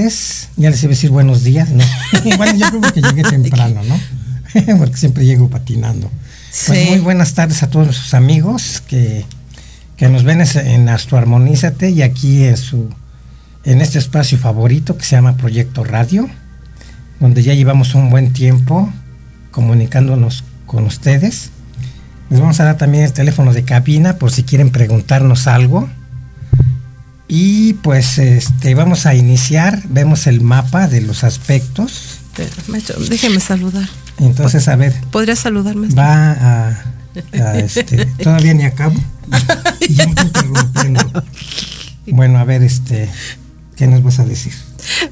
tardes, ya les iba a decir buenos días, ¿no? bueno, yo creo que llegué temprano, ¿no? Porque siempre llego patinando. Pues muy buenas tardes a todos nuestros amigos que, que nos ven en Astroarmonízate y aquí en su en este espacio favorito que se llama Proyecto Radio, donde ya llevamos un buen tiempo comunicándonos con ustedes. Les vamos a dar también el teléfono de cabina por si quieren preguntarnos algo. Y pues este vamos a iniciar, vemos el mapa de los aspectos. Maestro, déjeme saludar. Entonces, a ver, ¿Podría saludarme? va a, a, este, todavía ni acabo. Y ya me estoy interrumpiendo. Bueno, a ver, este, ¿qué nos vas a decir?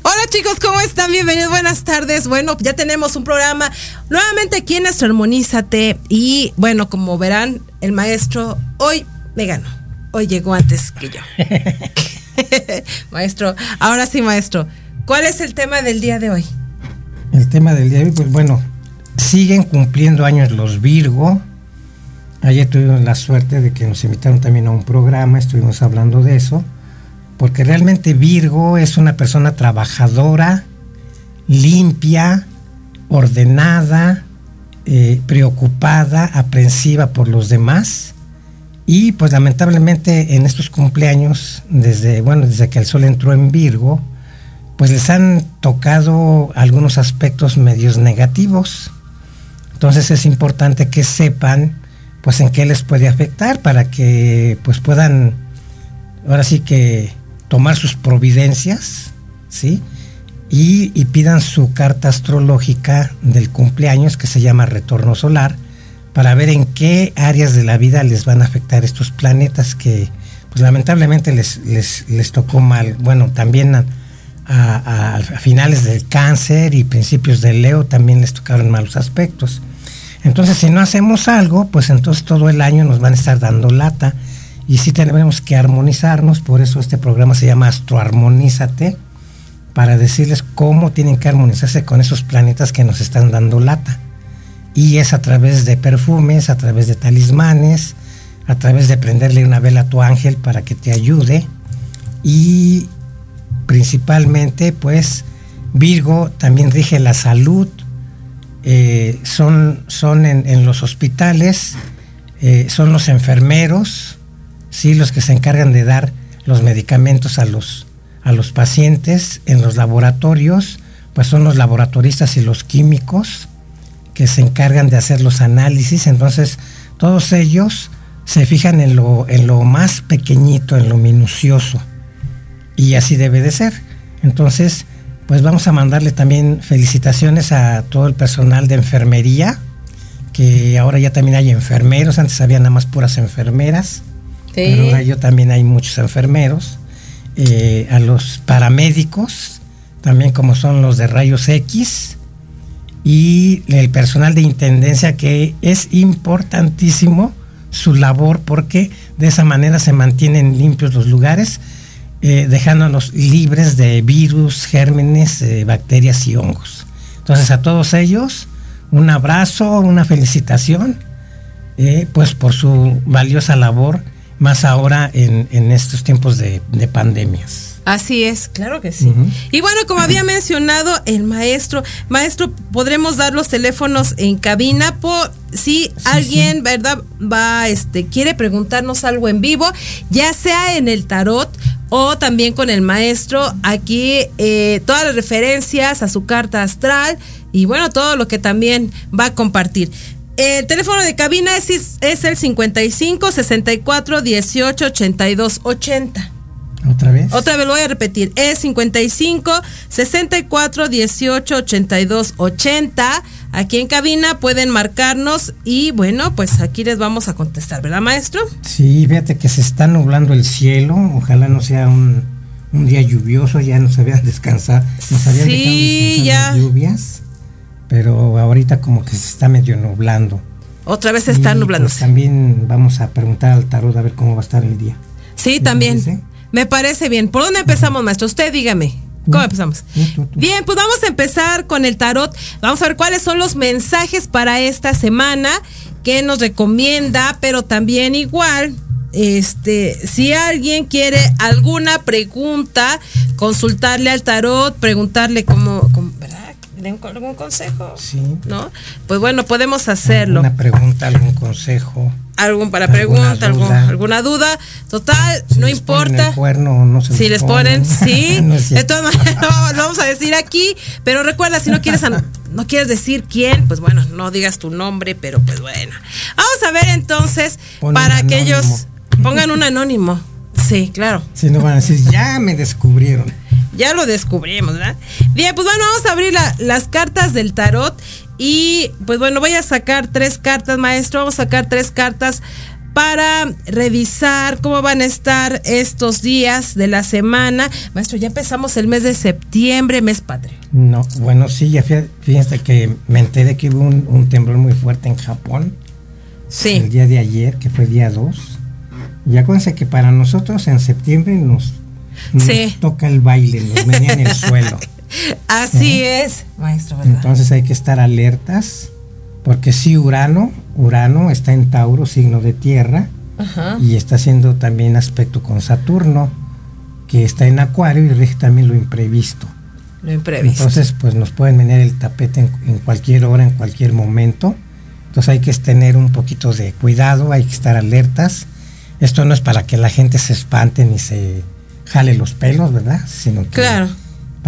Hola chicos, ¿cómo están? Bienvenidos, buenas tardes. Bueno, ya tenemos un programa nuevamente aquí en Astroarmonízate. Y bueno, como verán, el maestro hoy me ganó. Hoy llegó antes que yo. maestro, ahora sí, maestro. ¿Cuál es el tema del día de hoy? El tema del día de hoy, pues bueno, siguen cumpliendo años los Virgo. Ayer tuvimos la suerte de que nos invitaron también a un programa, estuvimos hablando de eso, porque realmente Virgo es una persona trabajadora, limpia, ordenada, eh, preocupada, aprensiva por los demás. Y pues lamentablemente en estos cumpleaños, desde, bueno, desde que el sol entró en Virgo, pues les han tocado algunos aspectos medios negativos. Entonces es importante que sepan pues en qué les puede afectar para que pues puedan ahora sí que tomar sus providencias, ¿sí? Y, y pidan su carta astrológica del cumpleaños que se llama retorno solar para ver en qué áreas de la vida les van a afectar estos planetas que pues lamentablemente les, les, les tocó mal. Bueno, también a, finales del cáncer y principios del Leo también les tocaron malos aspectos. Entonces, si no hacemos algo, pues entonces todo el año nos van a estar dando lata. Y sí tenemos que armonizarnos, por eso este programa se llama Astroarmonízate, para decirles cómo tienen que armonizarse con esos planetas que nos están dando lata. Y es a través de perfumes, a través de talismanes, a través de prenderle una vela a tu ángel para que te ayude. Y principalmente, pues, Virgo también rige la salud, eh, son, son en, los hospitales, eh, son los enfermeros, sí, los que se encargan de dar los medicamentos a los, a los pacientes, en los laboratorios, pues son los laboratoristas y los químicos que se encargan de hacer los análisis, entonces todos ellos se fijan en lo, en lo más pequeñito, en lo minucioso, y así debe de ser. Entonces, pues vamos a mandarle también felicitaciones a todo el personal de enfermería, que ahora ya también hay enfermeros, antes había nada más puras enfermeras, sí. pero ahora yo también hay muchos enfermeros, eh, a los paramédicos, también como son los de rayos X, y el personal de intendencia que es importantísimo su labor porque de esa manera se mantienen limpios los lugares eh, dejándonos libres de virus, gérmenes, eh, bacterias y hongos. Entonces a todos ellos un abrazo, una felicitación, eh, pues por su valiosa labor más ahora en, estos tiempos de pandemias. Así es, claro que sí. Y bueno, como había mencionado el maestro, maestro, podremos dar los teléfonos en cabina por si alguien, ¿verdad? Va, este, quiere preguntarnos algo en vivo, ya sea en el tarot o también con el maestro. Aquí eh, todas las referencias a su carta astral y bueno, todo lo que también va a compartir. El teléfono de cabina es, es el 55 64 18 82 80. ¿Otra vez? Otra vez lo voy a repetir. Es 55 64 18 82 80. Aquí en cabina pueden marcarnos y bueno, pues aquí les vamos a contestar, ¿verdad, maestro? Sí, fíjate que se está nublando el cielo. Ojalá no sea un, un día lluvioso. Ya nos habían descansado. Nos habían sí, ya. las lluvias. Pero ahorita como que se está medio nublando. Otra vez se está nublando. Pues, también vamos a preguntar al tarot a ver cómo va a estar el día. Sí, también. Me parece bien. ¿Por dónde empezamos, maestro? Usted dígame. ¿Cómo empezamos? Bien, pues vamos a empezar con el tarot. Vamos a ver cuáles son los mensajes para esta semana que nos recomienda, pero también igual, este, si alguien quiere alguna pregunta, consultarle al tarot, preguntarle cómo, cómo ¿verdad? algún consejo? Sí. ¿No? Pues bueno, podemos hacerlo. Una pregunta, algún consejo algún para pregunta, alguna duda. Total, no importa. si les ponen, sí. No, lo vamos a decir aquí, pero recuerda, si no quieres no quieres decir quién, pues bueno, no digas tu nombre, pero pues bueno. Vamos a ver entonces para que ellos pongan un anónimo. Sí, claro. Si no van a decir, ya me descubrieron. Ya lo descubrimos, ¿verdad? Bien, pues bueno, vamos a abrir las cartas del tarot y pues bueno, voy a sacar tres cartas, maestro. Vamos a sacar tres cartas para revisar cómo van a estar estos días de la semana. Maestro, ya empezamos el mes de septiembre, mes patrio. No, bueno, sí, ya fíjense que me enteré que hubo un, temblor muy fuerte en Japón. Sí. El día de ayer, que fue día 2. Y acuérdense que para nosotros en septiembre nos, toca el baile, nos venía en el suelo. Así es, maestro. Entonces hay que estar alertas, porque si Urano, Urano está en Tauro, signo de tierra, y está haciendo también aspecto con Saturno, que está en Acuario y rige también lo imprevisto. Lo imprevisto. Entonces, pues nos pueden venir el tapete en, en cualquier hora, en cualquier momento. Entonces hay que tener un poquito de cuidado, hay que estar alertas. Esto no es para que la gente se espante ni se jale los pelos, ¿verdad? Sino que claro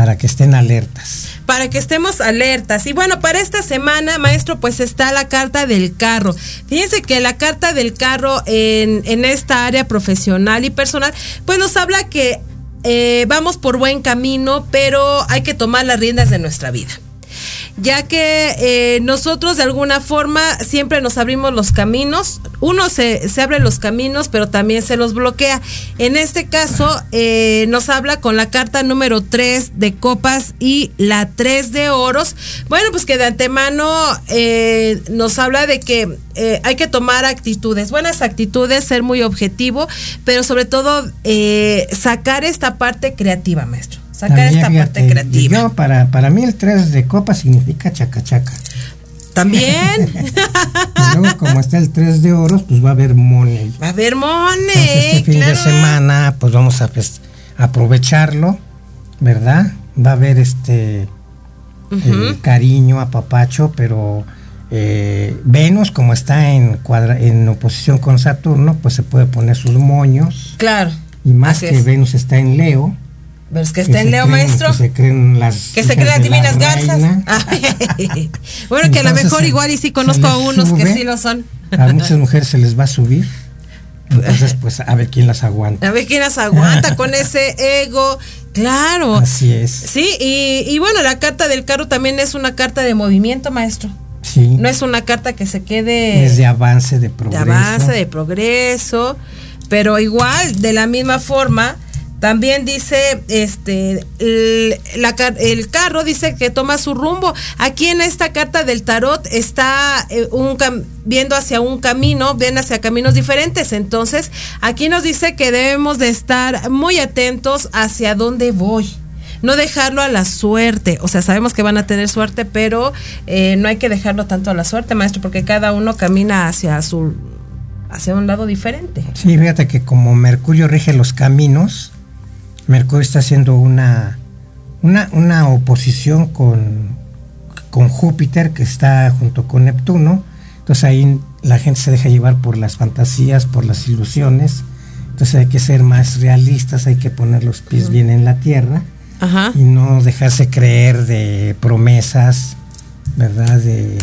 para que estén alertas. Para que estemos alertas. Y bueno, para esta semana, maestro, pues está la carta del carro. Fíjense que la carta del carro en, en esta área profesional y personal, pues nos habla que eh, vamos por buen camino, pero hay que tomar las riendas de nuestra vida ya que eh, nosotros de alguna forma siempre nos abrimos los caminos. Uno se, se, abre los caminos, pero también se los bloquea. En este caso, eh, nos habla con la carta número 3 de copas y la 3 de oros. Bueno, pues que de antemano eh, nos habla de que hay que tomar actitudes, buenas actitudes, ser muy objetivo, pero sobre todo sacar esta parte creativa, maestro sacar esta parte creativa. para, para mí el 3 de copa significa chacachaca. También. y luego, como está el 3 de oros, pues va a haber money. Va a haber money. este fin de semana, pues vamos a aprovecharlo, ¿verdad? Va a haber este uh cariño, apapacho, pero eh, Venus, como está en, cuadra en oposición con Saturno, pues se puede poner sus moños. Claro. Y más que Venus está en Leo, pero es que está en Leo Maestro. Que se creen las. Que se creen las divinas garzas. bueno, que a lo mejor igual y sí conozco a unos que sí lo son. a muchas mujeres se les va a subir. Entonces, pues a ver quién las aguanta. A ver quién las aguanta con ese ego. Claro. Así es. Sí, y, y bueno, la carta del carro también es una carta de movimiento, maestro. Sí. No es una carta que se quede. Es de avance, de progreso. De avance, de progreso. Pero igual, de la misma forma también dice, este, el, carro dice que toma su rumbo. Aquí en esta carta del tarot está eh, un viendo hacia un camino, ven hacia caminos diferentes. Entonces, aquí nos dice que debemos de estar muy atentos hacia dónde voy no dejarlo a la suerte. O sea, sabemos que van a tener suerte, pero eh, no hay que dejarlo tanto a la suerte, maestro, porque cada uno camina hacia su hacia un lado diferente. Sí, fíjate que como Mercurio rige los caminos, Mercurio está haciendo una, una, una oposición con, con Júpiter, que está junto con Neptuno. Entonces ahí la gente se deja llevar por las fantasías, por las ilusiones. Entonces hay que ser más realistas, hay que poner los pies bien en la tierra Ajá. y no dejarse creer de promesas, ¿verdad? De,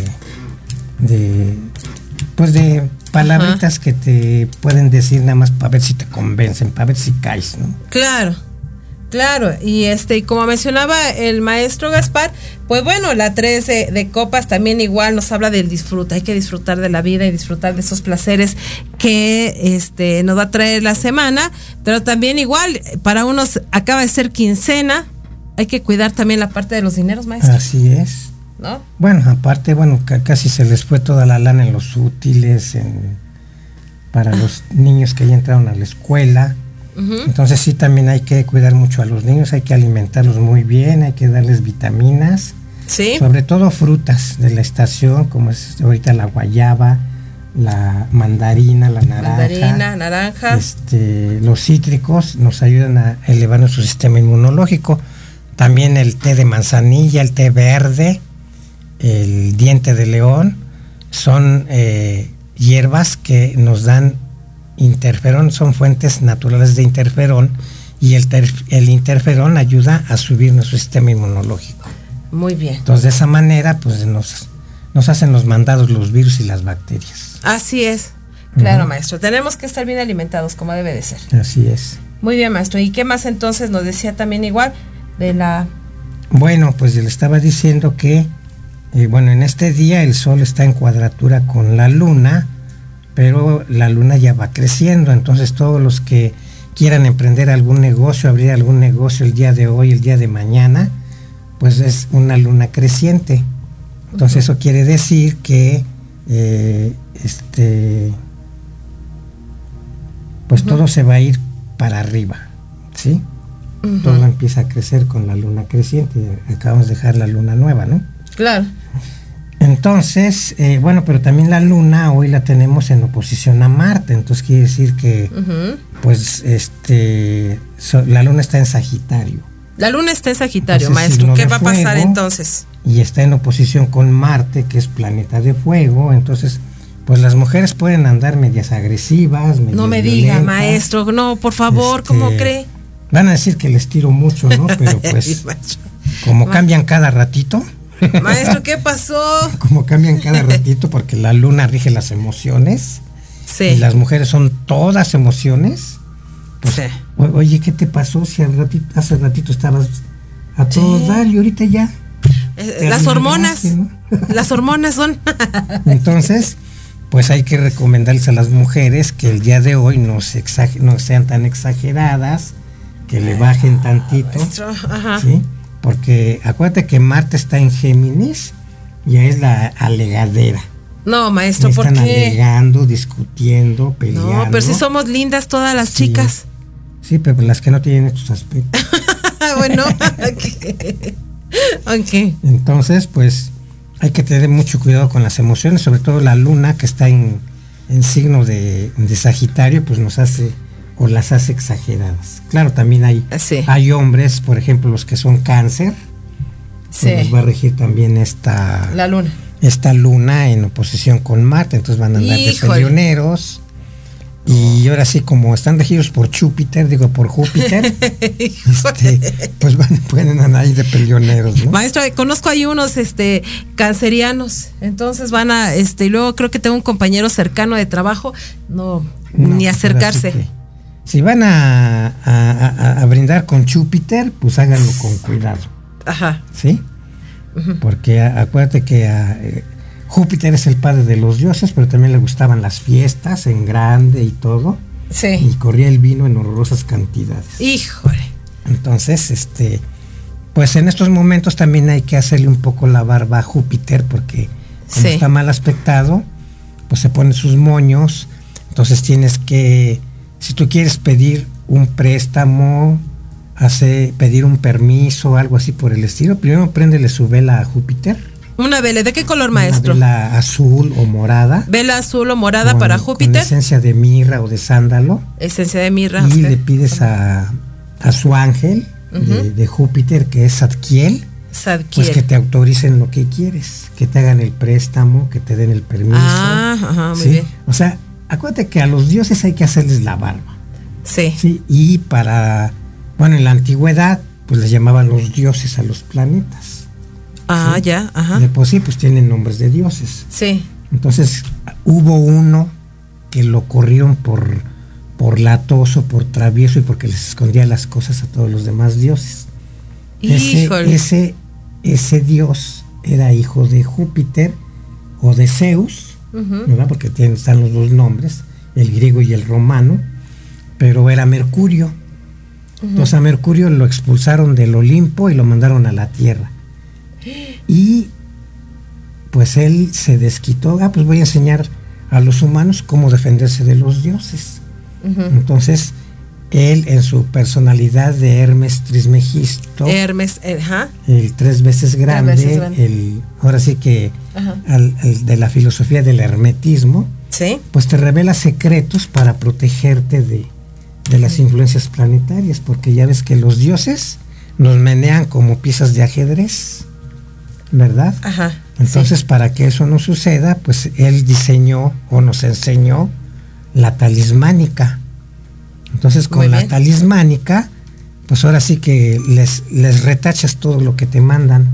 de pues de palabritas que te pueden decir nada más para ver si te convencen, para ver si caes, ¿no? Claro, claro. Y este, y como mencionaba el maestro Gaspar, pues bueno, la 3 de, de copas también igual nos habla del disfrute. Hay que disfrutar de la vida y disfrutar de esos placeres que este nos va a traer la semana. Pero también igual, para unos acaba de ser quincena. Hay que cuidar también la parte de los dineros, maestro. Así es. ¿No? Bueno, aparte, bueno, ca- casi se les fue toda la lana en los útiles, en, para los niños que ya entraron a la escuela. Entonces sí, también hay que cuidar mucho a los niños, hay que alimentarlos muy bien, hay que darles vitaminas, Sí. sobre todo frutas de la estación, como es ahorita la guayaba, la mandarina, la naranja. Mandarina, naranja. Este, los cítricos nos ayudan a elevar nuestro sistema inmunológico. También el té de manzanilla, el té verde, el diente de león, son eh, hierbas que nos dan interferón, son fuentes naturales de interferón y el, ter- el interferón ayuda a subir nuestro sistema inmunológico. Muy bien. Entonces de esa manera pues nos, nos hacen los mandados los virus y las bacterias. Así es. Claro, maestro. Tenemos que estar bien alimentados como debe de ser. Así es. Muy bien, maestro. ¿Y qué más entonces nos decía también igual de la... Bueno, pues le estaba diciendo que, eh, bueno, en este día el Sol está en cuadratura con la Luna, pero la Luna ya va creciendo, entonces todos los que quieran emprender algún negocio, abrir algún negocio el día de hoy, el día de mañana, pues es una Luna creciente. Entonces eso quiere decir que, eh, este, pues todo se va a ir para arriba, ¿sí? Todo empieza a crecer con la luna creciente. Acabamos de dejar la luna nueva, ¿no? Claro. Entonces, eh, bueno, pero también la luna hoy la tenemos en oposición a Marte. Entonces quiere decir que, pues, este, so- la luna está en Sagitario La luna está en Sagitario, Entonces, maestro. ¿Qué va a pasar entonces? y está en oposición con Marte, que es planeta de fuego. Entonces, pues las mujeres pueden andar medias agresivas. No medias me diga, maestro. No, por favor, Este, ¿cómo cree? Van a decir que les tiro mucho, ¿no? Pero pues, como cambian cada ratito. Maestro, ¿qué pasó? como cambian cada ratito porque la luna rige las emociones Sí. y las mujeres son todas emociones. sí. O- oye, ¿qué te pasó si al ratito- hace ratito estabas a todo Sí. dar y ahorita ya? Eh, las hormonas. Las hormonas son. Entonces, pues hay que recomendarles a las mujeres que el día de hoy no, se exag- no sean tan exageradas, que le bajen tantito. Maestro, ajá. ¿sí? Porque acuérdate que Marte está en Géminis y es la alegadera. No, maestro, ¿por Están qué? alegando, discutiendo, peleando. No, pero si somos lindas todas las Sí. chicas. Sí, pero las que no tienen estos aspectos. bueno, ok. Ok. Entonces, pues hay que tener mucho cuidado con las emociones, sobre todo la luna que está en, en signo de, de Sagitario, pues nos hace o las hace exageradas. Claro, también hay, Sí. hay hombres, por ejemplo, los que son cáncer, Sí. les va a regir también esta, La luna. esta luna en oposición con Marte, entonces van a andar de peleoneros. Y ahora sí, como están regidos por Júpiter, digo por Júpiter, este, pues van, pueden andar ahí de peleoneros, ¿no? Maestro, conozco ahí unos este cancerianos, entonces van a este y luego creo que tengo un compañero cercano de trabajo, no, No, ni acercarse. Si van a, a- a- a brindar con Júpiter, pues háganlo con cuidado, Ajá. ¿sí? Porque acuérdate que eh, Júpiter es el padre de los dioses, pero también le gustaban las fiestas en grande y todo, y Sí. corría el vino en horrorosas cantidades. Híjole. Entonces, este, pues en estos momentos también hay que hacerle un poco la barba a Júpiter, porque como Sí. está mal aspectado, pues se pone sus moños. Entonces tienes que, si tú quieres pedir un préstamo, hace, pedir un permiso, algo así por el estilo, primero préndele su vela a Júpiter Una vela, ¿de qué color, maestro? Una vela azul o morada. Vela azul o morada con- para Con Júpiter. esencia de mirra o de sándalo. Esencia de mirra. y le pides a, a su ángel de, de Júpiter, que es Zadkiel, Sadkiel. pues que te autoricen lo que quieres, que te hagan el préstamo, que te den el permiso. Ah, ajá, muy ¿sí? bien. O sea, acuérdate que a los dioses hay que hacerles la barba. Sí. ¿sí? Y para, bueno, en la antigüedad, pues les llamaban los dioses a los planetas. Ah, ya, ajá. De por sí, pues tienen nombres de dioses. Sí. Entonces, hubo uno que lo corrieron por, por latoso, por travieso y porque les escondía las cosas a todos los demás dioses. Ese, ese, ese dios era hijo de Júpiter o de Zeus, Porque tienen, están los dos nombres, el griego y el romano, pero era Mercurio. Entonces a Mercurio lo expulsaron del Olimpo y lo mandaron a la Tierra. Y pues él se desquitó, ah, pues voy a enseñar a los humanos cómo defenderse de los dioses. Entonces, él en su personalidad de Hermes Trismegisto, Hermes, eh, ajá. el tres veces grande, veces grande. el ahora sí que al- de la filosofía del hermetismo, Sí. pues te revela secretos para protegerte de, de las influencias planetarias, porque ya ves que los dioses nos menean como piezas de ajedrez, ¿verdad? Ajá. Entonces, para que eso no suceda, pues él diseñó o nos enseñó la talismánica. Entonces, con la talismánica, pues ahora sí que les, les retachas todo lo que te mandan.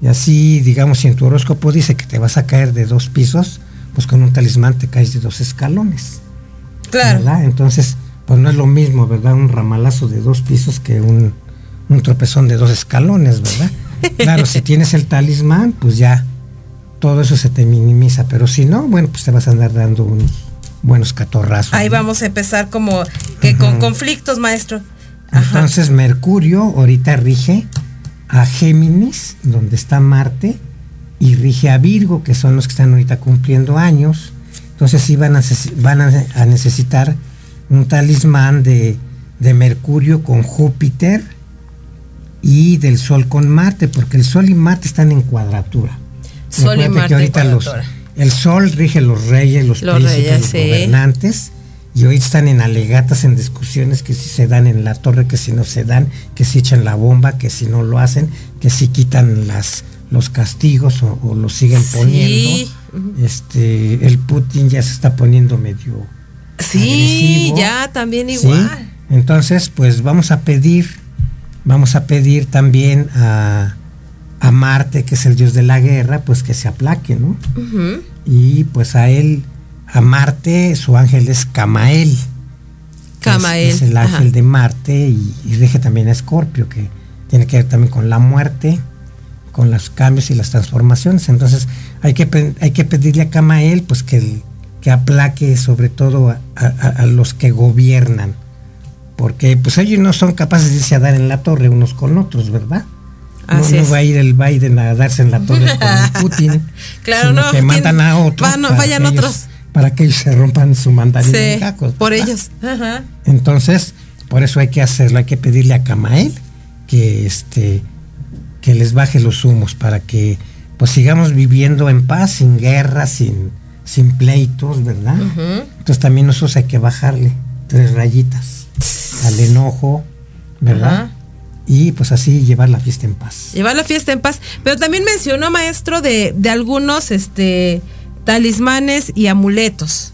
Y así, digamos, si en tu horóscopo dice que te vas a caer de dos pisos, pues con un talismán te caes de dos escalones. Claro. ¿verdad? Entonces, pues no es lo mismo, ¿verdad? Un ramalazo de dos pisos que un, un tropezón de dos escalones, ¿verdad? Claro, si tienes el talismán, pues ya todo eso se te minimiza, pero si no, bueno, pues te vas a andar dando unos buenos catorrazos. Ahí ¿no? vamos a empezar como que con conflictos, maestro. Ajá. Entonces Mercurio ahorita rige a Géminis, donde está Marte, y rige a Virgo, que son los que están ahorita cumpliendo años. Entonces sí van a, van necesitar un talismán de, de Mercurio con Júpiter y del Sol con Marte, porque el Sol y Marte están en cuadratura. Sol y Marte que en ahorita los- cuadratura. El Sol rige los reyes, los, Los príncipes, reyes, los sí. gobernantes, y hoy están en alegatas, en discusiones que si se dan en la torre, que si no se dan, que si echan la bomba, que si no lo hacen, que si quitan las los castigos o, o los siguen Sí. poniendo. Este, el Putin ya se está poniendo medio Sí, agresivo. ya también ¿sí? igual. Entonces, pues vamos a pedir, vamos a pedir también a Marte, que es el dios de la guerra, pues que se aplaque, ¿no? Y pues a él, a Marte, su ángel es Camael. es- Camael, Es, el ajá. ángel de Marte y, y rige también a Escorpio, que tiene que ver también con la muerte, con los cambios y las transformaciones. Entonces hay que, hay que pedirle a Camael pues que, el- que aplaque sobre todo a, a- a los que gobiernan. Porque pues ellos no son capaces de irse a dar en la torre unos con otros, ¿verdad? No, Así no es. va a ir el Biden a darse en la torre con Putin. Claro, sino no, Que mandan ¿quién- a otros. van- para vayan que ellos- otros. para que ellos se rompan su mandarín Sí, en cacos, por ellos. Ajá. Entonces, por eso hay que hacerlo, hay que pedirle a Camael que este que les baje los humos para que pues sigamos viviendo en paz, sin guerra, sin, sin pleitos, ¿verdad? Ujú. Entonces también nosotros hay que bajarle tres rayitas al enojo, ¿verdad? Y pues así llevar la fiesta en paz. Llevar la fiesta en paz. Pero también mencionó, maestro, de, de algunos este talismanes y amuletos.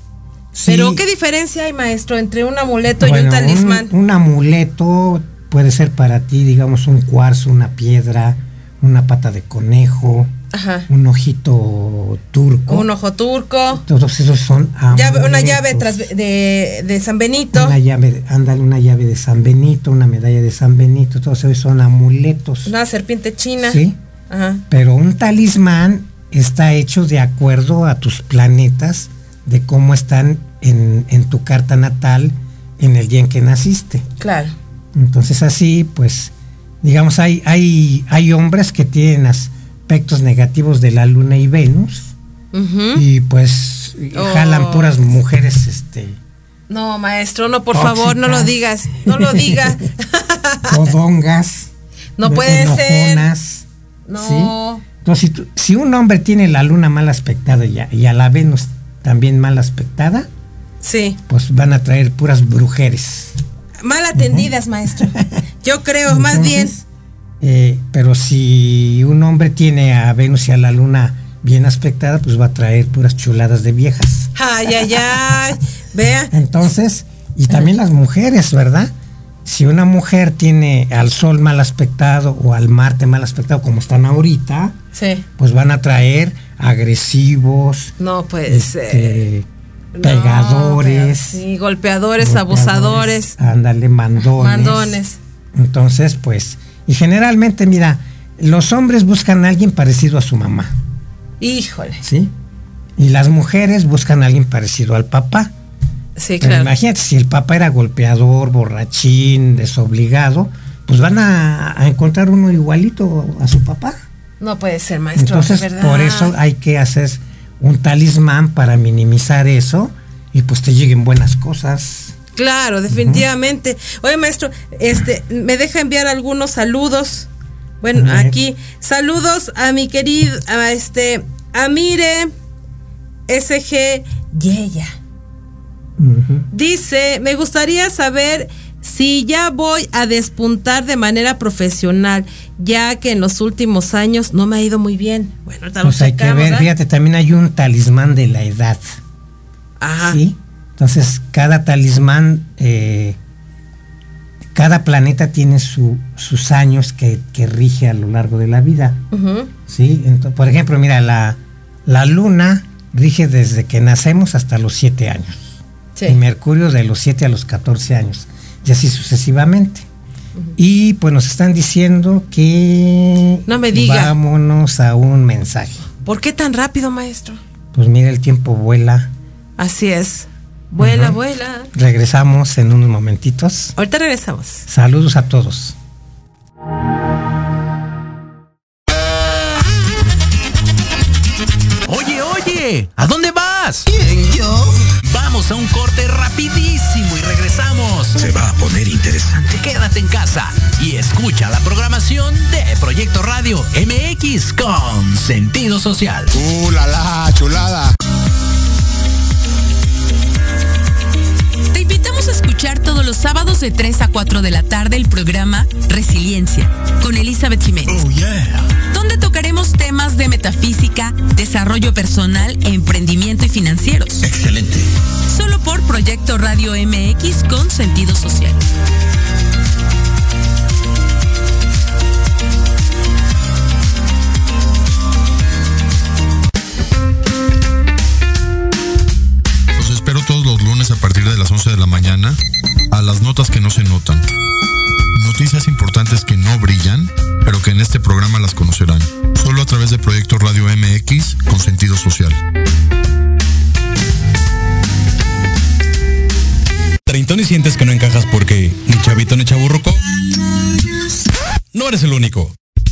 Pero, Sí, ¿qué diferencia hay, maestro, entre un amuleto y un talismán? Un, amuleto puede ser para ti, digamos, un cuarzo, una piedra, una pata de conejo, Ajá. un ojito turco. Un ojo turco. Todos esos son llave- una llave tras- de, de San Benito. Una llave, ándale, una llave de San Benito, una medalla de San Benito, todos esos son amuletos. Una serpiente china. Sí, Ajá. pero un talismán está hecho de acuerdo a tus planetas, de cómo están en, en tu carta natal en el día en que naciste. Claro. Entonces así, pues, digamos, hay, hay, hay hombres que tienen aspectos negativos de la Luna y Venus y pues Oh. jalan puras mujeres, este, No, maestro, no, por Tóxicas. favor, no lo digas. No lo diga. fodongas, No puede ser. enojonas, No. ¿sí? Entonces, si, tú- si un hombre tiene la luna mal aspectada y a, y a la Venus también mal aspectada, Sí. pues van a traer puras brujeres. Mal atendidas, maestro. Yo creo, más bien. Eh, pero si un hombre tiene a Venus y a la luna bien aspectada, pues va a traer puras chuladas de viejas. Ay, ay, ay. Vea. Entonces, y también las mujeres, ¿verdad? Si una mujer tiene al sol mal aspectado o al Marte mal aspectado, como están ahorita, Sí. pues van a traer agresivos, No ser. este, No, pegadores, sí, golpeadores, golpeadores, abusadores, ándale, mandones. mandones. Entonces, pues, y generalmente, mira, los hombres buscan a alguien parecido a su mamá, Híjole. ¿sí? Y las mujeres buscan a alguien parecido al papá. Sí, Pero claro. imagínate, si el papá era golpeador, borrachín, desobligado, pues van a, a encontrar uno igualito a su papá. No puede ser, maestro. Entonces, de verdad. por eso hay que hacer un talismán para minimizar eso y pues te lleguen buenas cosas. Claro, definitivamente. Oye, maestro, este, me deja enviar algunos saludos. Bueno, A aquí saludos a mi querido, a este, Amire SG Yeya. Dice, me gustaría saber si ya voy a despuntar de manera profesional, ya que en los últimos años no me ha ido muy bien. Bueno, ahorita lo Pues hay que ver, fíjate, también hay un talismán de la edad. Ajá. ¿sí? Entonces, cada talismán, eh, cada planeta tiene su- sus años que, que rige a lo largo de la vida. ¿sí? Por ejemplo, mira, la, la luna rige desde que nacemos hasta los 7 años. Sí. Y Mercurio de los 7 a los 14 años. Y así sucesivamente. Y pues nos están diciendo que... No me diga. Vámonos a un mensaje. ¿Por qué tan rápido, maestro? Pues mira, el tiempo vuela. Así es. Vuela, vuela. Regresamos en unos momentitos. Ahorita regresamos. Saludos a todos. Oye, oye, ¿a dónde vas? ¿Quién, yo? Vamos a un corte rapidísimo y regresamos. Se va a poner interesante. Quédate en casa y escucha la programación de Proyecto Radio MX con sentido social. ¡Uh, la, la, chulada! Escuchar todos los sábados de 3 a 4 de la tarde el programa Resiliencia con Elizabeth Jiménez, Oh, yeah. donde tocaremos temas de metafísica, desarrollo personal, emprendimiento y financieros. Excelente. Solo por Proyecto Radio MX con sentido social. De las 11 de la mañana a las notas que no se notan. Noticias importantes que no brillan, pero que en este programa las conocerán. Solo a través de Proyecto Radio MX con sentido social. Treintón y sientes que no encajas porque ni chavito ni chaburruco. No eres el único.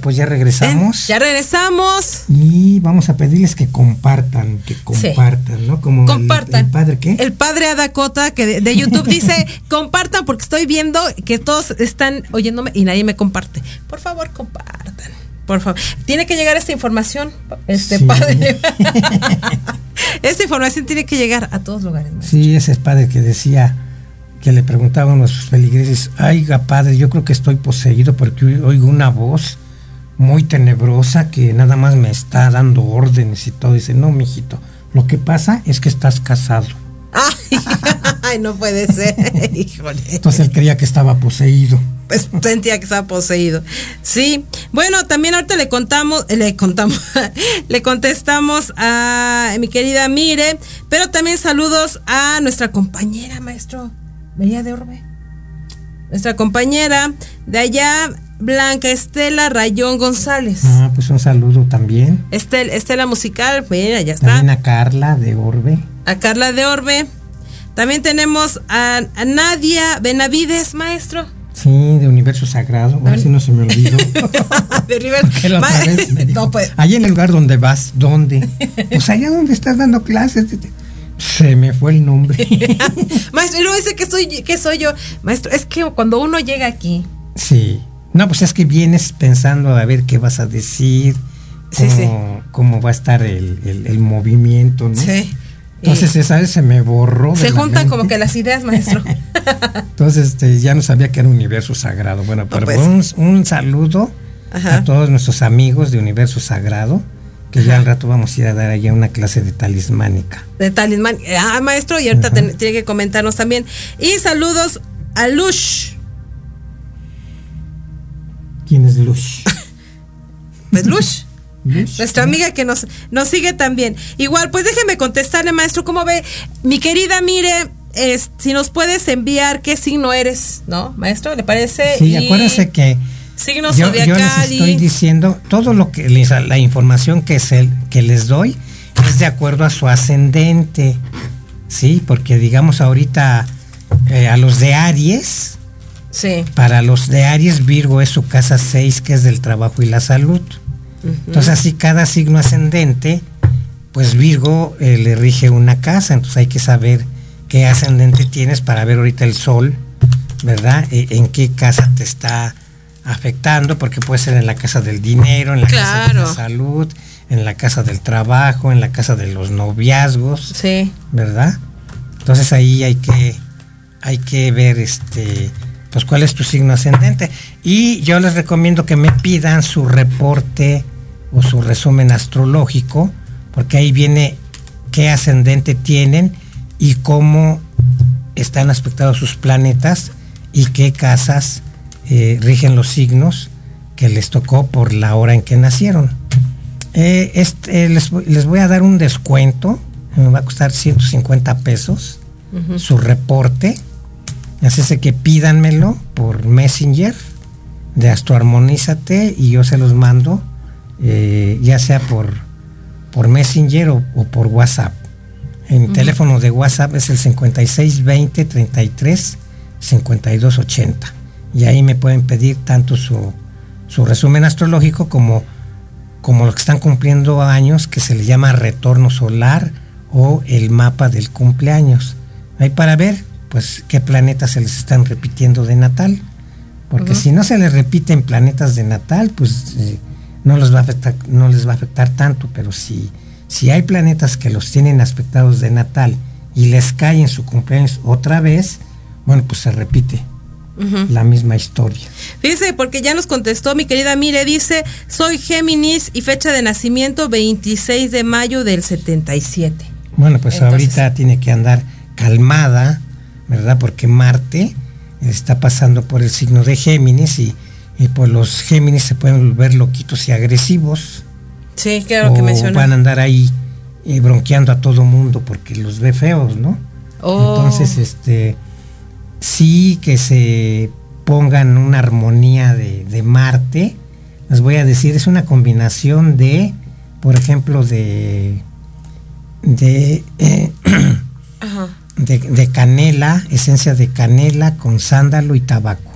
Pues ya regresamos. Ya regresamos. Y vamos a pedirles que compartan, que compartan, ¿no? Como Compartan. El, padre qué? El padre Adacota que de, de YouTube dice, compartan porque estoy viendo que todos están oyéndome y nadie me comparte. Por favor, compartan. Por favor. Tiene que llegar esta información, este Sí. padre. esta información tiene que llegar a todos lugares. maestro. Sí, ese es padre que decía que le preguntaban a sus feligreses, aiga padre, yo creo que estoy poseído porque oigo una voz muy tenebrosa que nada más me está dando órdenes y todo. Dice, no, mijito, lo que pasa es que estás casado. Ay, no puede ser, híjole. Entonces él creía que estaba poseído. Pues sentía que estaba poseído. Sí. Bueno, también ahorita le contamos, le contamos, le contestamos a mi querida Mire, pero también saludos a nuestra compañera, maestro, María de Orbe. Nuestra compañera de allá, Blanca Estela Rayón González. Ah, pues un saludo también. Estel, Estela Musical, mira, ya está. También a Carla de Orbe. A Carla de Orbe. También tenemos a, a Nadia Benavides, maestro. Sí, de Universo Sagrado. A ver si no se me olvidó. de me dijo, No, pues. Allí en el lugar donde vas, ¿dónde? Pues allá donde estás dando clases. Se me fue el nombre. Maestro, y luego dice que soy, que soy yo. Maestro, es que cuando uno llega aquí, Sí. No, pues es que vienes pensando a ver qué vas a decir, cómo, sí. cómo va a estar el, el- el movimiento, ¿no? Sí. Entonces, esa vez se me borró. se juntan como que las ideas, maestro. Entonces, este, ya no sabía que era universo sagrado. Bueno, pero pues. un, un saludo Ajá. a todos nuestros amigos de Universo Sagrado, que ya al rato vamos a ir a dar allá una clase de talismánica. De talismán. Ah, maestro, y ahorita tiene que comentarnos también. Y saludos a Lush. ¿Quién es Lush? Pues Lush. Lush. Nuestra amiga que nos, nos sigue también. Igual, pues déjeme contestarle, maestro, ¿cómo ve? Mi querida, mire, es, si nos puedes enviar qué signo eres, ¿no, maestro? ¿Le parece? Sí, Y acuérdense que Signo yo, yo les estoy diciendo, todo lo que les, la información que, es el, que les doy es de acuerdo a su ascendente, ¿sí? Porque digamos ahorita eh, a los de Aries, Sí. para los de Aries, Virgo es su casa 6, que es del trabajo y la salud. Entonces así cada signo ascendente, pues Virgo eh, le rige una casa, entonces hay que saber qué ascendente tienes para ver ahorita el sol, ¿verdad? E- en qué casa te está afectando, porque puede ser en la casa del dinero, en la casa de la salud, en la casa del trabajo, en la casa de los noviazgos, Sí. ¿verdad? Entonces ahí hay que hay que ver este pues cuál es tu signo ascendente y yo les recomiendo que me pidan su reporte o su resumen astrológico porque ahí viene qué ascendente tienen y cómo están aspectados sus planetas y qué casas eh, rigen los signos que les tocó por la hora en que nacieron. Eh, este, les, les voy a dar un descuento, me va a costar 150 pesos su reporte. Así es que pídanmelo por Messenger de Astroarmonízate y yo se los mando, eh, ya sea por, por Messenger o, o por WhatsApp. En teléfono de WhatsApp es el 5620 33 5280. Y ahí me pueden pedir tanto su, su resumen astrológico como, como los que están cumpliendo años, que se le llama retorno solar o el mapa del cumpleaños. Ahí para ver, pues, qué planetas se les están repitiendo de natal. Porque si no se les repiten planetas de natal, pues eh, no, les va a afectar, no les va a afectar tanto. Pero si, si hay planetas que los tienen aspectados de natal y les cae en su cumpleaños otra vez, bueno, pues se repite la misma historia. Fíjese, porque ya nos contestó mi querida Mire, dice, soy Géminis y fecha de nacimiento 26 de mayo del 77. Bueno, pues Entonces- ahorita tiene que andar calmada, ¿verdad? Porque Marte está pasando por el signo de Géminis y, y pues los Géminis se pueden volver loquitos y agresivos. Sí, claro que o menciona. van a andar ahí eh, bronqueando a todo mundo porque los ve feos, ¿no? Oh. Entonces, este, sí que se pongan una armonía de, de Marte. Les voy a decir, es una combinación de, por ejemplo, de, de, eh, Ajá. De, de canela, esencia de canela con sándalo y tabaco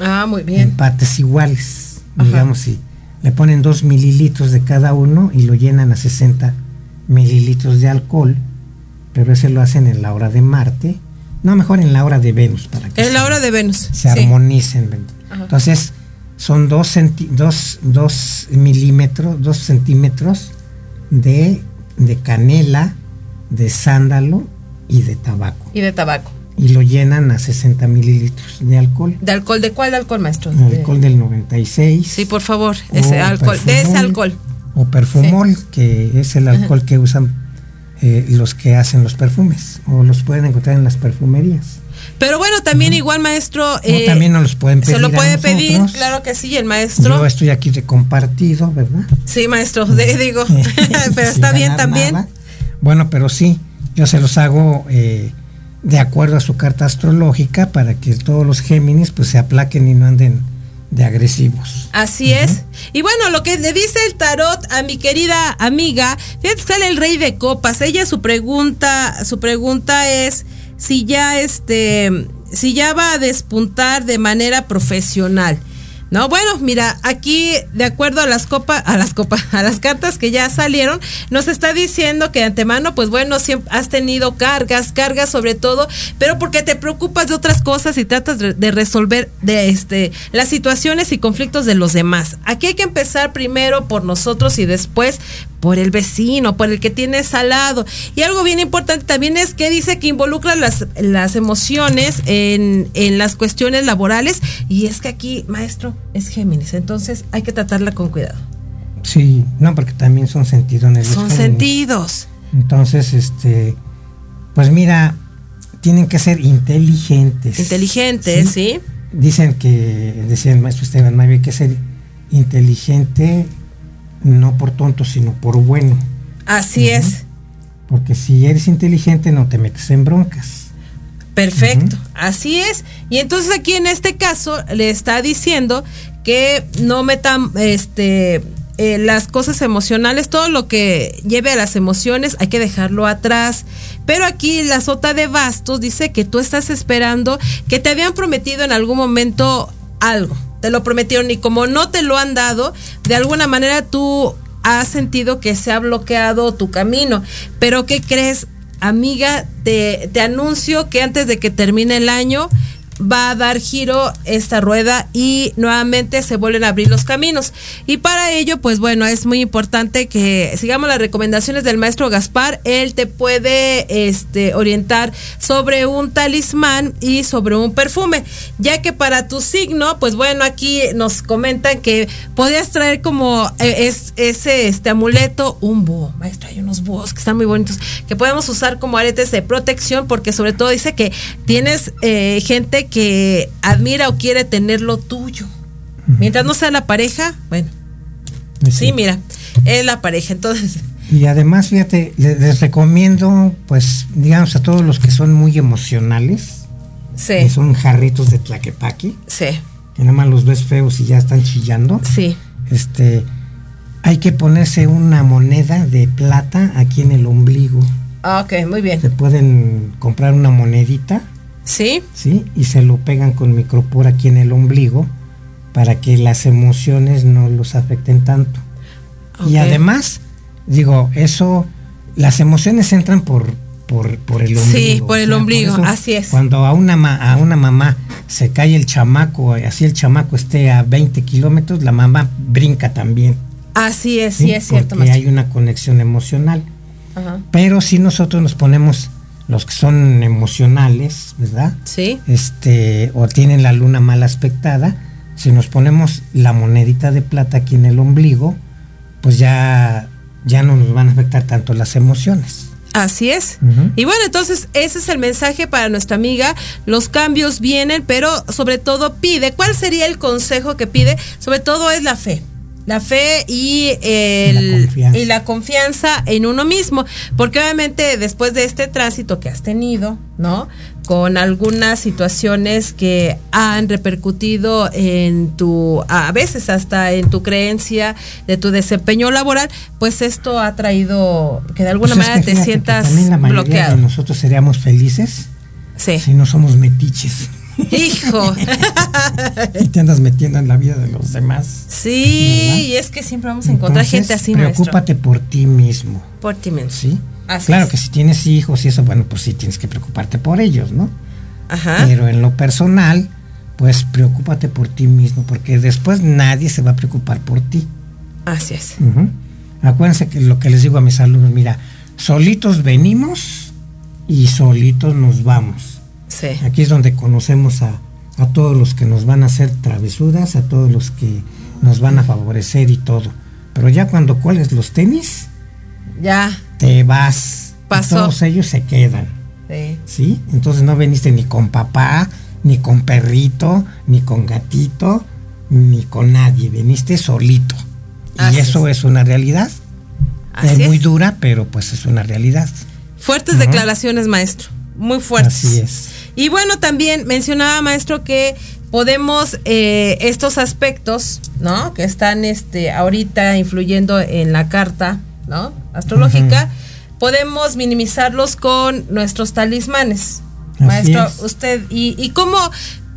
Ah, muy en bien. partes iguales. Ajá. Digamos, si le ponen dos mililitros de cada uno y lo llenan a 60 mililitros de alcohol, pero ese lo hacen en la hora de Marte, no, mejor en la hora de Venus, para que Es la hora de Venus. se sí. armonicen. Ajá. Entonces, son dos, centi- dos, dos milímetros, dos centímetros de, de canela, de sándalo y de tabaco. Y de tabaco. y lo llenan a 60 mililitros de alcohol. ¿De alcohol? ¿De cuál alcohol, maestro? alcohol del 96. Sí, por favor, ese alcohol, de ese alcohol. O perfumol, que es el alcohol que usan eh, los que hacen los perfumes, o los pueden encontrar en las perfumerías. Pero bueno, también igual, maestro. Eh, también nos los pueden pedir. Se lo puede pedir, claro que sí, el maestro. Yo estoy aquí de compartido, ¿verdad? Sí, maestro, digo, pero está bien también. Bueno, pero sí, yo se los hago eh, de acuerdo a su carta astrológica para que todos los Géminis pues se aplaquen y no anden de agresivos. Así es. Y bueno, lo que le dice el tarot a mi querida amiga, fíjate, sale el rey de copas. Ella su pregunta, su pregunta es si ya este, si ya va a despuntar de manera profesional. No, bueno, mira, aquí de acuerdo a las copas, a las copas, a las cartas que ya salieron, nos está diciendo que de antemano, pues bueno, siempre has tenido cargas, cargas sobre todo, pero porque te preocupas de otras cosas y tratas de resolver de este las situaciones y conflictos de los demás. Aquí hay que empezar primero por nosotros y después por el vecino, por el que tienes al lado. Y algo bien importante también es que dice que involucra las, las emociones en, en las cuestiones laborales. Y es que aquí, maestro, es Géminis. Entonces hay que tratarla con cuidado. Sí, no, porque también son sentidos. Son sentidos. Entonces, este, pues mira, tienen que ser inteligentes. Inteligentes, ¿sí? Dicen que, decía el maestro Esteban hay que ser inteligente no por tonto, sino por bueno. Así es. Porque si eres inteligente no te metes en broncas. Perfecto, así es. Y entonces aquí en este caso le está diciendo que no metan este eh, las cosas emocionales, todo lo que lleve a las emociones hay que dejarlo atrás. Pero aquí la sota de bastos dice que tú estás esperando que te habían prometido en algún momento algo te lo prometieron y como no te lo han dado, de alguna manera tú has sentido que se ha bloqueado tu camino. Pero ¿qué crees? Amiga, te, te anuncio que antes de que termine el año va a dar giro esta rueda y nuevamente se vuelven a abrir los caminos. Y para ello, pues bueno, es muy importante que sigamos las recomendaciones del maestro Gaspar. Él te puede este, orientar sobre un talismán y sobre un perfume, ya que para tu signo, pues bueno, aquí nos comentan que podías traer como eh, es, ese este amuleto, un búho. Maestro, hay unos búhos que están muy bonitos, que podemos usar como aretes de protección, porque sobre todo dice que tienes eh, gente que admira o quiere tener lo tuyo. Mientras no sea la pareja, bueno. Sí. mira, es la pareja, entonces. Y además, fíjate, les, recomiendo, pues, digamos, a todos los que son muy emocionales, sí. que son jarritos de tlaquepaque, sí. que nada más los ves feos y ya están chillando. Sí. Este, hay que ponerse una moneda de plata aquí en el ombligo. Ah, ok, muy bien. Se pueden comprar una monedita Sí. Sí, y se lo pegan con micropor aquí en el ombligo para que las emociones no los afecten tanto. Y además, digo, eso, las emociones entran por, por, por el ombligo. Sí, por el ombligo, así es. Cuando a una, a una mamá se cae el chamaco, así el chamaco esté a 20 kilómetros, la mamá brinca también. Así es, sí, es cierto. Porque hay una conexión emocional. Pero si nosotros nos ponemos los que son emocionales, ¿verdad? Sí. Este, o tienen la luna mal aspectada, si nos ponemos la monedita de plata aquí en el ombligo, pues ya, ya no nos van a afectar tanto las emociones. Así es. Y bueno, entonces ese es el mensaje para nuestra amiga. Los cambios vienen, pero sobre todo pide. ¿Cuál sería el consejo que pide? Sobre todo es la fe la fe y, el, y, la confianza en uno mismo. Porque obviamente después de este tránsito que has tenido, ¿no? Con algunas situaciones que han repercutido en tu, a veces hasta en tu creencia de tu desempeño laboral, pues esto ha traído que de alguna pues manera te sientas también la bloqueado. De nosotros seríamos felices sí. si no somos metiches. Hijo. y te andas metiendo en la vida de los demás. Sí, y es que siempre vamos a encontrar gente así. Preocúpate por ti mismo. Por ti mismo. Sí. claro que si tienes hijos y eso, bueno, pues sí tienes que preocuparte por ellos, ¿no? Ajá. Pero en lo personal, pues preocúpate por ti mismo, porque después nadie se va a preocupar por ti. Así es. Acuérdense que lo que les digo a mis alumnos, mira, solitos venimos y solitos nos vamos. Sí. Aquí es donde conocemos a, a todos los que nos van a hacer travesuras, a todos los que nos van a favorecer y todo. Pero ya cuando cuelgues los tenis, Ya. te vas. Y Pasó. todos ellos se quedan. Sí. ¿Sí? Entonces no veniste ni con papá, ni con perrito, ni con gatito, ni con nadie. Veniste solito. Y eso es. una realidad. Así es muy es. dura, pero pues es una realidad. Fuertes declaraciones, maestro. Muy fuertes. Así es. Y bueno, también mencionaba, maestro, que podemos eh, estos aspectos, ¿no? Que están este, ahorita influyendo en la carta, ¿no? Astrológica, podemos minimizarlos con nuestros talismanes. Así maestro, es. usted, ¿y, y cómo,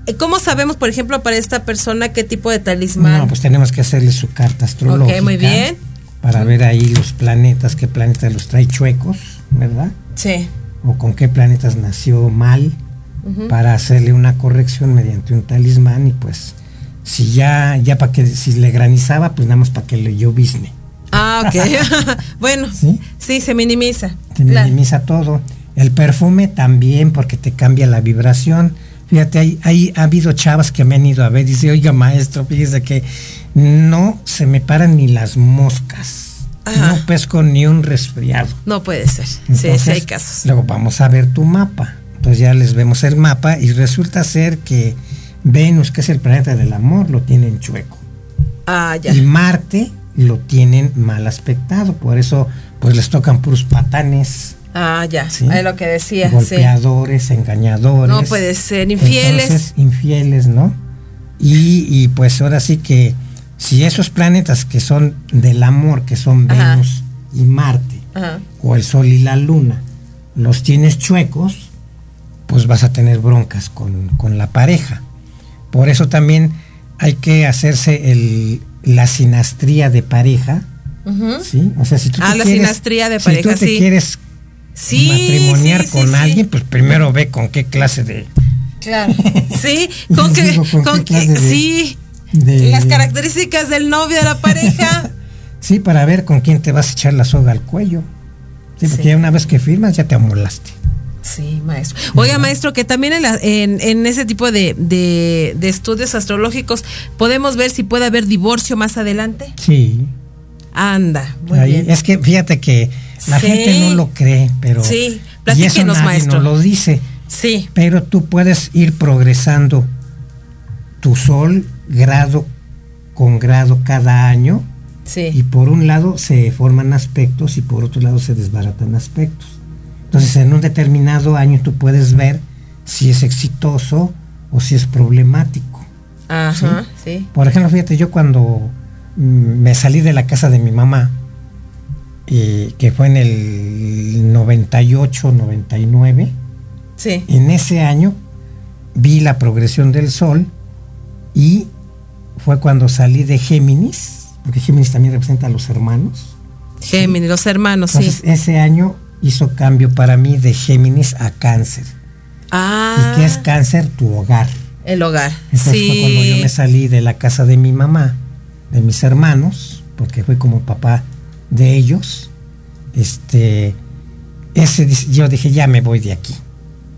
eh, cómo sabemos, por ejemplo, para esta persona qué tipo de talismán? No, pues tenemos que hacerle su carta astrológica. Ok, muy bien. Para ver ahí los planetas, qué planetas los trae chuecos, ¿verdad? Sí. O con qué planetas nació mal, para hacerle una corrección mediante un talismán y pues si ya, ya para que, si le granizaba, pues nada más para que le llovizne. Ah, ok. bueno, ¿Sí? ¿Sí? se minimiza. Claro. minimiza todo. El perfume también porque te cambia la vibración. Fíjate, hay, hay- ha habido chavas que me han ido a ver y dice, oiga maestro, fíjese que no se me paran ni las moscas. Ajá. No pesco ni un resfriado. No puede ser. sí, sí Entonces, hay casos. Luego vamos a ver tu mapa. Entonces ya les vemos el mapa y resulta ser que Venus, que es el planeta del amor, lo tienen chueco. Ah, ya. Y Marte lo tienen mal aspectado. Por eso pues les tocan puros patanes. Ah, ya. Sí. Es lo que decía. sí. golpeadores, engañadores. No puede ser. Infieles. Entonces, infieles, ¿no? Y, y, pues ahora sí que si esos planetas que son del amor, que son Ajá. Venus y Marte, Ajá. o el Sol y la Luna, los tienes chuecos, pues vas a tener broncas con, con la pareja. Por eso también hay que hacerse el, la sinastría de pareja. ¿sí? O sea, si tú Ah, te la quieres, sinastría de si pareja, tú te sí. quieres Sí. matrimoniar sí, con alguien, pues primero ve con qué clase de, Claro. Sí, con que, Digo, ¿con con qué que, clase de- sí. De- Las características del novio de la pareja. Sí, para ver con quién te vas a echar la soga al cuello. Sí, porque Sí. ya una vez que firmas ya te amolaste. Sí, maestro. Oiga, maestro, que también en, la- en, en ese tipo de, de, de estudios astrológicos podemos ver si puede haber divorcio más adelante. Sí. Anda, muy Ahí- bien. Es que fíjate que la Sí. gente no lo cree, pero Sí, y eso platíquenos, nadie maestro. nos lo dice. Sí, Pero tú puedes ir progresando tu sol grado con grado cada año y por un lado se forman aspectos y por otro lado se desbaratan aspectos. Entonces en un determinado año tú puedes ver si es exitoso o si es problemático. Ajá, sí. Por ejemplo, fíjate, yo cuando mm, me salí de la casa de mi mamá, eh, que fue en el 98, 99, Sí. en ese año vi la progresión del Sol y fue cuando salí de Géminis, porque Géminis también representa a los hermanos. Géminis, los hermanos, Entonces sí. ese año hizo cambio para mí de Géminis a Cáncer. Ah, ¿Y qué es Cáncer? Tu hogar. el hogar. Entonces fue cuando yo Sí. me salí de la casa de mi mamá, de mis hermanos, porque fui como papá de ellos. Este, ese, yo dije, ya me voy de aquí.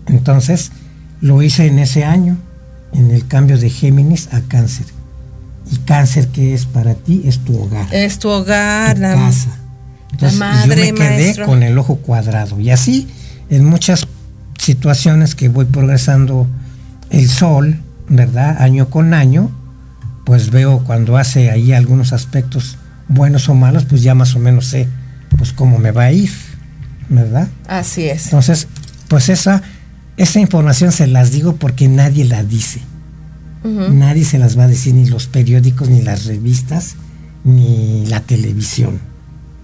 Entonces, lo hice en ese año, en el cambio de Géminis a Cáncer. Y Cáncer, que es para ti? Es tu hogar, Es tu hogar, tu la casa. Entonces, y madre, yo me quedé maestro. con el ojo cuadrado. Y así, en muchas situaciones que voy progresando el sol, ¿verdad? Año con año, pues veo cuando hace ahí algunos aspectos buenos o malos, pues ya más o menos sé pues cómo me va a ir, ¿verdad? Así es. Entonces, pues esa, esa información se las digo porque nadie la dice. Nadie se las va a decir, ni los periódicos, ni las revistas, ni la televisión,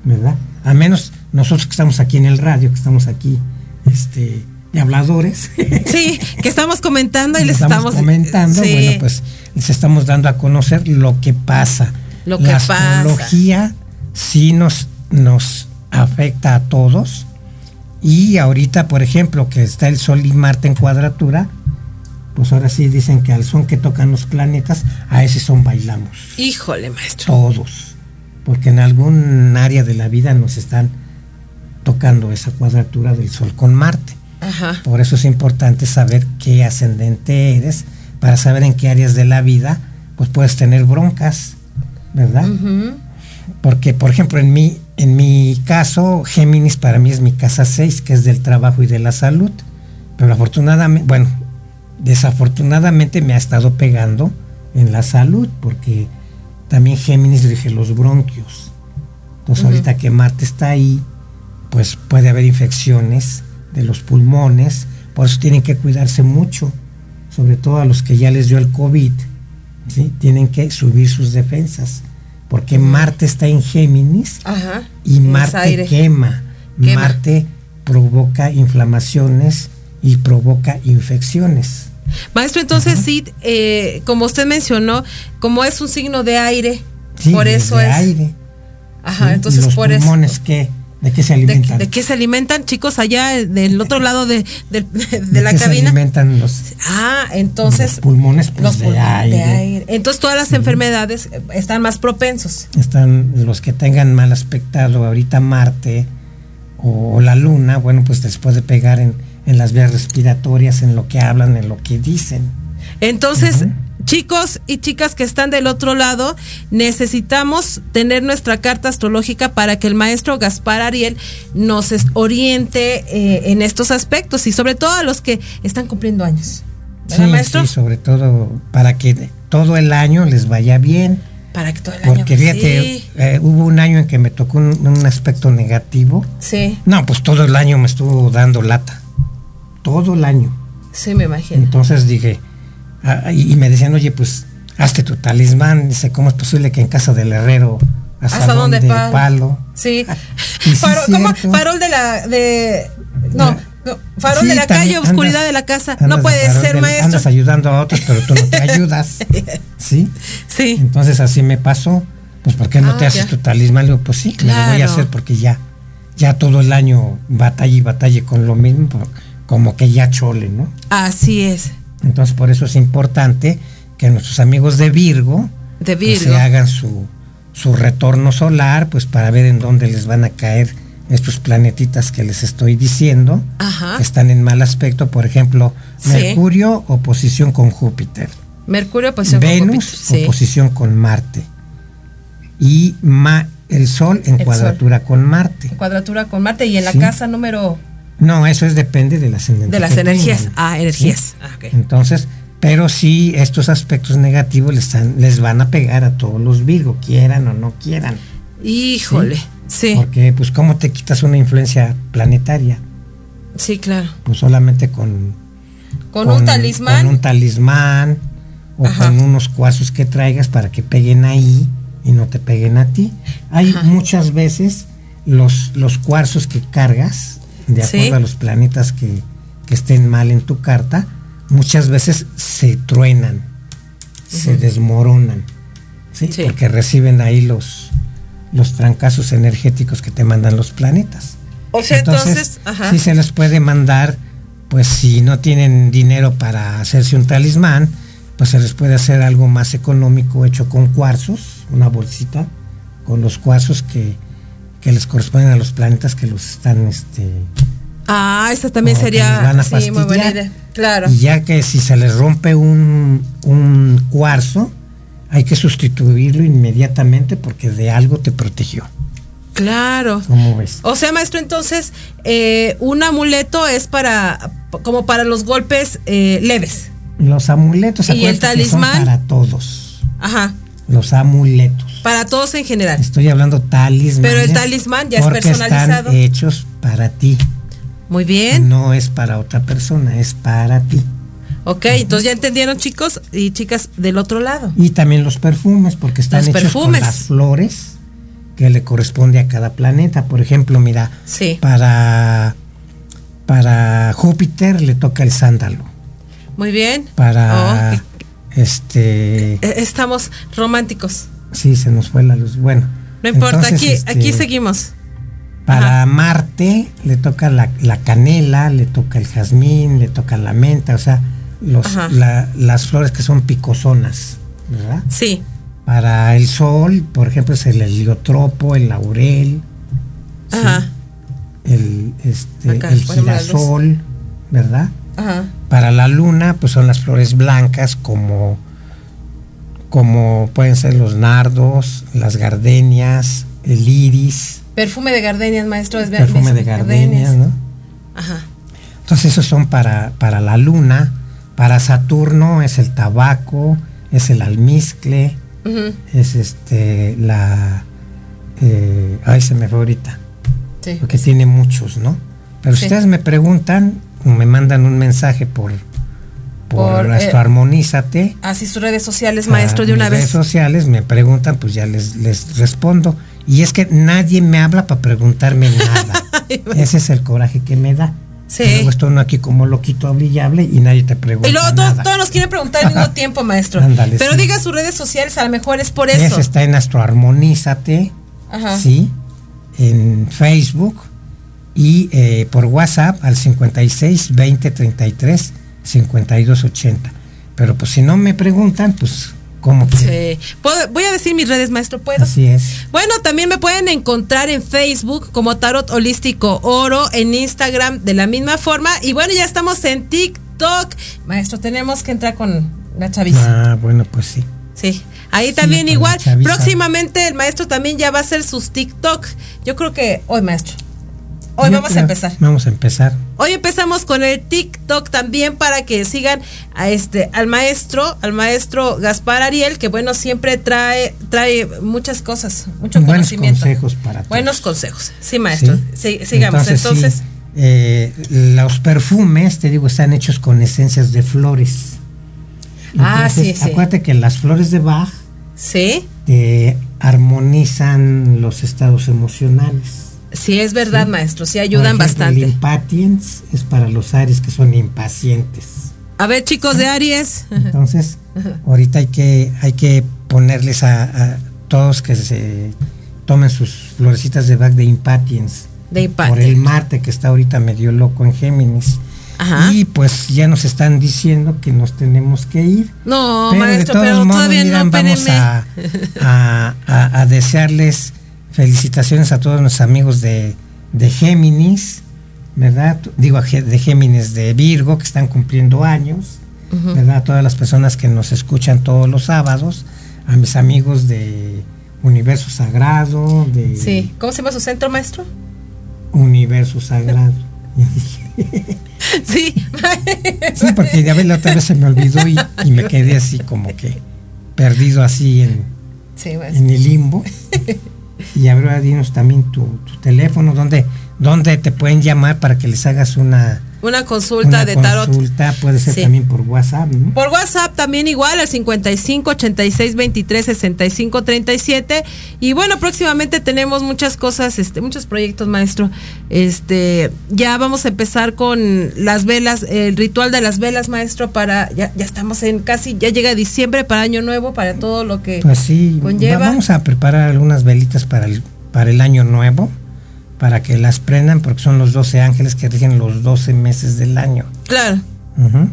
¿verdad? A menos nosotros que estamos aquí en el radio, que estamos aquí, este, de habladores. Sí, que estamos comentando y les estamos, comentando, sí. bueno, pues les estamos dando a conocer lo que pasa. Lo que la pasa. astrología sí nos, nos afecta a todos. Y ahorita, por ejemplo, que está el Sol y Marte en cuadratura, pues ahora sí dicen que al son que tocan los planetas, a ese son bailamos. Híjole, maestro. Todos. Porque en algún área de la vida nos están tocando esa cuadratura del Sol con Marte. Ajá. Por eso es importante saber qué ascendente eres, para saber en qué áreas de la vida pues puedes tener broncas, ¿verdad? Porque, por ejemplo, en mi, en mi caso, Géminis para mí es mi casa 6, que es del trabajo y de la salud. Pero afortunadamente, bueno, desafortunadamente me ha estado pegando en la salud, porque también Géminis rige los bronquios. Entonces, ahorita que Marte está ahí, pues puede haber infecciones de los pulmones, por eso tienen que cuidarse mucho, sobre todo a los que ya les dio el COVID, ¿sí? tienen que subir sus defensas, porque Marte está en Géminis Ajá. y Marte. Quema. Marte provoca inflamaciones y provoca infecciones. Maestro, entonces sí, eh, como usted mencionó, como es un signo de aire, Sí, por es eso de es. aire. Ajá, ¿sí? entonces ¿Y los por eso. pulmones qué? ¿De qué se ¿De, alimentan? de qué se alimentan, chicos, allá eh, del otro lado de, de- de ¿De la qué se cabina? alimentan los, Ah, entonces. los pulmones? Pues los de, pulmones aire. de aire. Entonces todas las enfermedades eh, están más propensos. Están los que tengan mal aspectado ahorita Marte o, o la Luna, bueno, pues les puede pegar en, en las vías respiratorias, en lo que hablan, en lo que dicen. Entonces, chicos y chicas que están del otro lado, necesitamos tener nuestra carta astrológica para que el maestro Gaspar Ariel nos oriente eh, en estos aspectos y sobre todo a los que están cumpliendo años. ¿Verdad, Sí, maestro? sí, sobre todo para que todo el año les vaya bien. Para que todo el año. Porque fíjate, Sí, eh, hubo un año en que me tocó un, un aspecto negativo. sí, No, pues todo el año me estuvo dando lata. Todo el año. sí, me imagino. Entonces dije, ah, y, me decían, oye, pues hazte tu talismán. Dice, ¿cómo es posible que en casa del herrero ¿Hasta asadón dónde de palo? palo? Sí. Y sí, Farol, ¿cómo? Farol de la. de No, no, farol Sí, de la calle, oscuridad de la casa. No de puede ser, de- maestro. Andas ayudando a otros, pero tú no te ayudas. ¿Sí? Sí. Entonces así me pasó. Pues ¿por qué no Ah, te haces ya. tu talismán? Le digo, pues sí, me lo voy a Claro. hacer porque ya, ya todo el año batalla y batalla con lo mismo, pues, como que ya chole, ¿no? Así es. Entonces por eso es importante que nuestros amigos de Virgo, De pues, se hagan su, su retorno solar, pues para ver en dónde les van a caer estos planetitas que les estoy diciendo, Ajá. que están en mal aspecto, por ejemplo, Sí. Mercurio, oposición con Júpiter. Mercurio, posición con Venus, Júpiter. Sí. oposición con Marte. Y Ma- el Sol en El cuadratura con Marte. En cuadratura con Marte y en la Sí. casa número No, eso es depende de las energías. de las energías. Ah, energías. Ah, ok. Entonces, pero sí, estos aspectos negativos les, están- les van a pegar a todos los Virgo, quieran o no quieran. Híjole. Sí, Porque, pues, ¿cómo te quitas una influencia planetaria? sí, claro. Pues solamente con... Con, un talismán. Con un talismán o Ajá. con unos cuarzos que traigas para que peguen ahí y no te peguen a ti. Hay Ajá. muchas veces los, los cuarzos que cargas, de Sí. acuerdo a los planetas que, que estén mal en tu carta, muchas veces se truenan, se desmoronan, ¿sí? Sí. porque reciben ahí los, los trancazos energéticos que te mandan los planetas. o sea, entonces, ajá. sí se les puede mandar, pues si no tienen dinero para hacerse un talismán, pues se les puede hacer algo más económico hecho con cuarzos, una bolsita con los cuarzos que, que les corresponden a los planetas que los están, este, Ah, esa también sería van a sí, muy buena idea. Claro. y ya que si se les rompe un, un cuarzo, hay que sustituirlo inmediatamente porque de algo te protegió. Claro. ¿Cómo ves? O sea, maestro, entonces, eh, un amuleto es para, como para los golpes eh, leves. Los amuletos, ¿Y el acuérdate que son talismán? para todos. Ajá. Los amuletos. Para todos en general. Estoy hablando talismán. Pero el talismán ya es personalizado. Están hechos para ti. Muy bien. No es para otra persona, es para ti. Ok, entonces ya entendieron, chicos y chicas del otro lado. Y también los perfumes, porque están Los hechos perfumes. con las flores que le corresponde a cada planeta. Por ejemplo, mira, Sí. para, para Júpiter le toca el sándalo. Muy bien. Para Oh, este eh, estamos románticos. sí se nos fue la luz. Bueno. No importa, entonces, aquí, este, aquí seguimos. Para Marte le toca la, la canela, le toca el jazmín, le toca la menta, o sea, los, la- las flores que son picosonas, ¿verdad? Sí. Para el sol, por ejemplo, es el heliotropo, el laurel, ¿sí? Ajá. el, este, Acá, el girasol, ¿verdad? Ajá. Para la luna, pues son las flores blancas como, como pueden ser los nardos, las gardenias, el iris, Perfume de gardenias, maestro. Es perfume de gardenias, ¿no? Ajá. Entonces esos son para, para la luna. Para Saturno es el tabaco, es el almizcle, es este la eh, ay se me fue ahorita Sí. porque tiene muchos no pero si Sí. ustedes me preguntan me mandan un mensaje por por, Por, eh, astroarmonízate Así sus redes sociales, a maestro, de mis una redes vez. sociales me preguntan pues ya les les respondo y es que nadie me habla para preguntarme nada ese es el coraje que me da Sí. Luego estoy uno aquí como loquito hablable y nadie te pregunta Y luego todos, nos quieren preguntar al mismo tiempo, maestro. Ándale, Pero sí. diga sus redes sociales, a lo mejor es por eso. Ese está en Astroarmonízate Ajá. sí, en Facebook y eh, por WhatsApp al 56 20 33 52 80. Pero pues si no me preguntan, pues ¿cómo? Sí. ¿Puedo- Voy a decir mis redes, maestro, ¿puedo? Así es. Bueno, también me pueden encontrar en Facebook como Tarot Holístico Oro, en Instagram de la misma forma. Y bueno, ya estamos en TikTok. Maestro, tenemos que entrar con la chaviza. Ah, bueno, pues sí. Sí. Ahí Sí, también igual. Próximamente el maestro también ya va a hacer sus TikTok. Yo creo que hoy, maestro. Hoy vamos a empezar. Vamos a empezar. Hoy empezamos con el TikTok también para que sigan a este al maestro, al maestro Gaspar Ariel, que bueno, siempre trae trae muchas cosas, mucho Buenos conocimiento. consejos para todos. Buenos consejos. Sí, maestro. Sí. Sí, sigamos. Entonces, sí, eh, los perfumes, te digo, están hechos con esencias de flores. Ah, sí, sí. Acuérdate que las flores de Bach sí, te armonizan los estados emocionales. Sí es verdad, maestro, sí Por ayudan ejemplo, bastante. El impatience es para los aries que son impacientes. A ver, chicos de Aries. Entonces, ahorita hay que, hay que ponerles a, a todos que se tomen sus florecitas de Bach de impatience. De Por el Marte que está ahorita medio loco en Géminis. Ajá. Y pues ya nos están diciendo que nos tenemos que ir. No, pero de maestro, todos pero modos, todavía miran, no, vamos a- a- a desearles felicitaciones a todos nuestros amigos de, de Géminis, ¿verdad? Digo, de Géminis de Virgo, que están cumpliendo años, ¿verdad? A todas las personas que nos escuchan todos los sábados, a mis amigos de Universo Sagrado, de Sí, ¿cómo se llama su centro, maestro? Universo Sagrado. Sí. Sí, porque ya ves, la otra vez se me olvidó y, y me quedé así como que perdido así en, Sí, en el limbo. Y ahora dinos también tu, tu teléfono, donde, donde te pueden llamar para que les hagas una, Una consulta una de tarot. consulta, puede ser Sí. también por WhatsApp, ¿no? Por WhatsApp también igual al 55 86 23 65 37 y bueno, próximamente tenemos muchas cosas, este muchos proyectos, maestro. Este, ya vamos a empezar con las velas, el ritual de las velas, maestro, para ya ya estamos en casi ya llega diciembre para año nuevo, para todo lo que Pues sí, conlleva. va- vamos a preparar algunas velitas para el, para el año nuevo, para que las prendan, porque son los 12 ángeles que rigen los 12 meses del año. Claro. Ujú.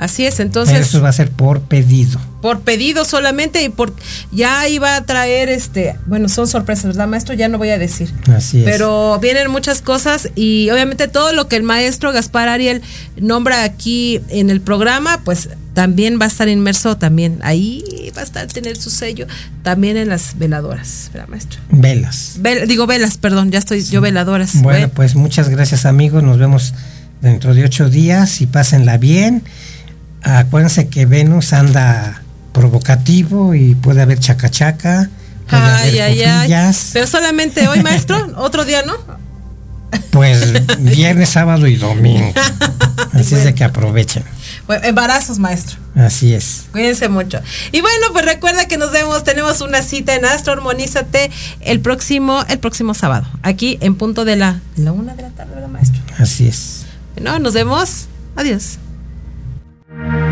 Así es, Pero entonces eso va a ser por pedido. por pedido solamente y por ya iba a traer este, bueno, son sorpresas, ¿verdad, maestro? Ya no voy a decir. Así es. Pero vienen muchas cosas y obviamente todo lo que el maestro Gaspar Ariel nombra aquí en el programa, pues también va a estar inmerso también. Ahí va a estar tener su sello también en las veladoras, ¿verdad, maestro? Velas. Vel- digo velas, perdón, ya estoy yo veladoras. Bueno, Bueno, pues muchas gracias amigos, nos vemos dentro de ocho días y pásenla bien. Acuérdense que Venus anda provocativo y puede haber chacachaca, puede ay, haber ay, ay. Pero solamente hoy, maestro, otro día, ¿no? pues viernes, sábado y domingo. Así es de que aprovechen. Bueno, embarazos, maestro. Así es. Cuídense mucho. Y bueno, pues recuerda que nos vemos, tenemos una cita en Astro Armonízate el próximo, el próximo sábado, aquí en punto de la, la una de la tarde, ¿verdad, maestro? Así es. Bueno, nos vemos. Adiós. Gracias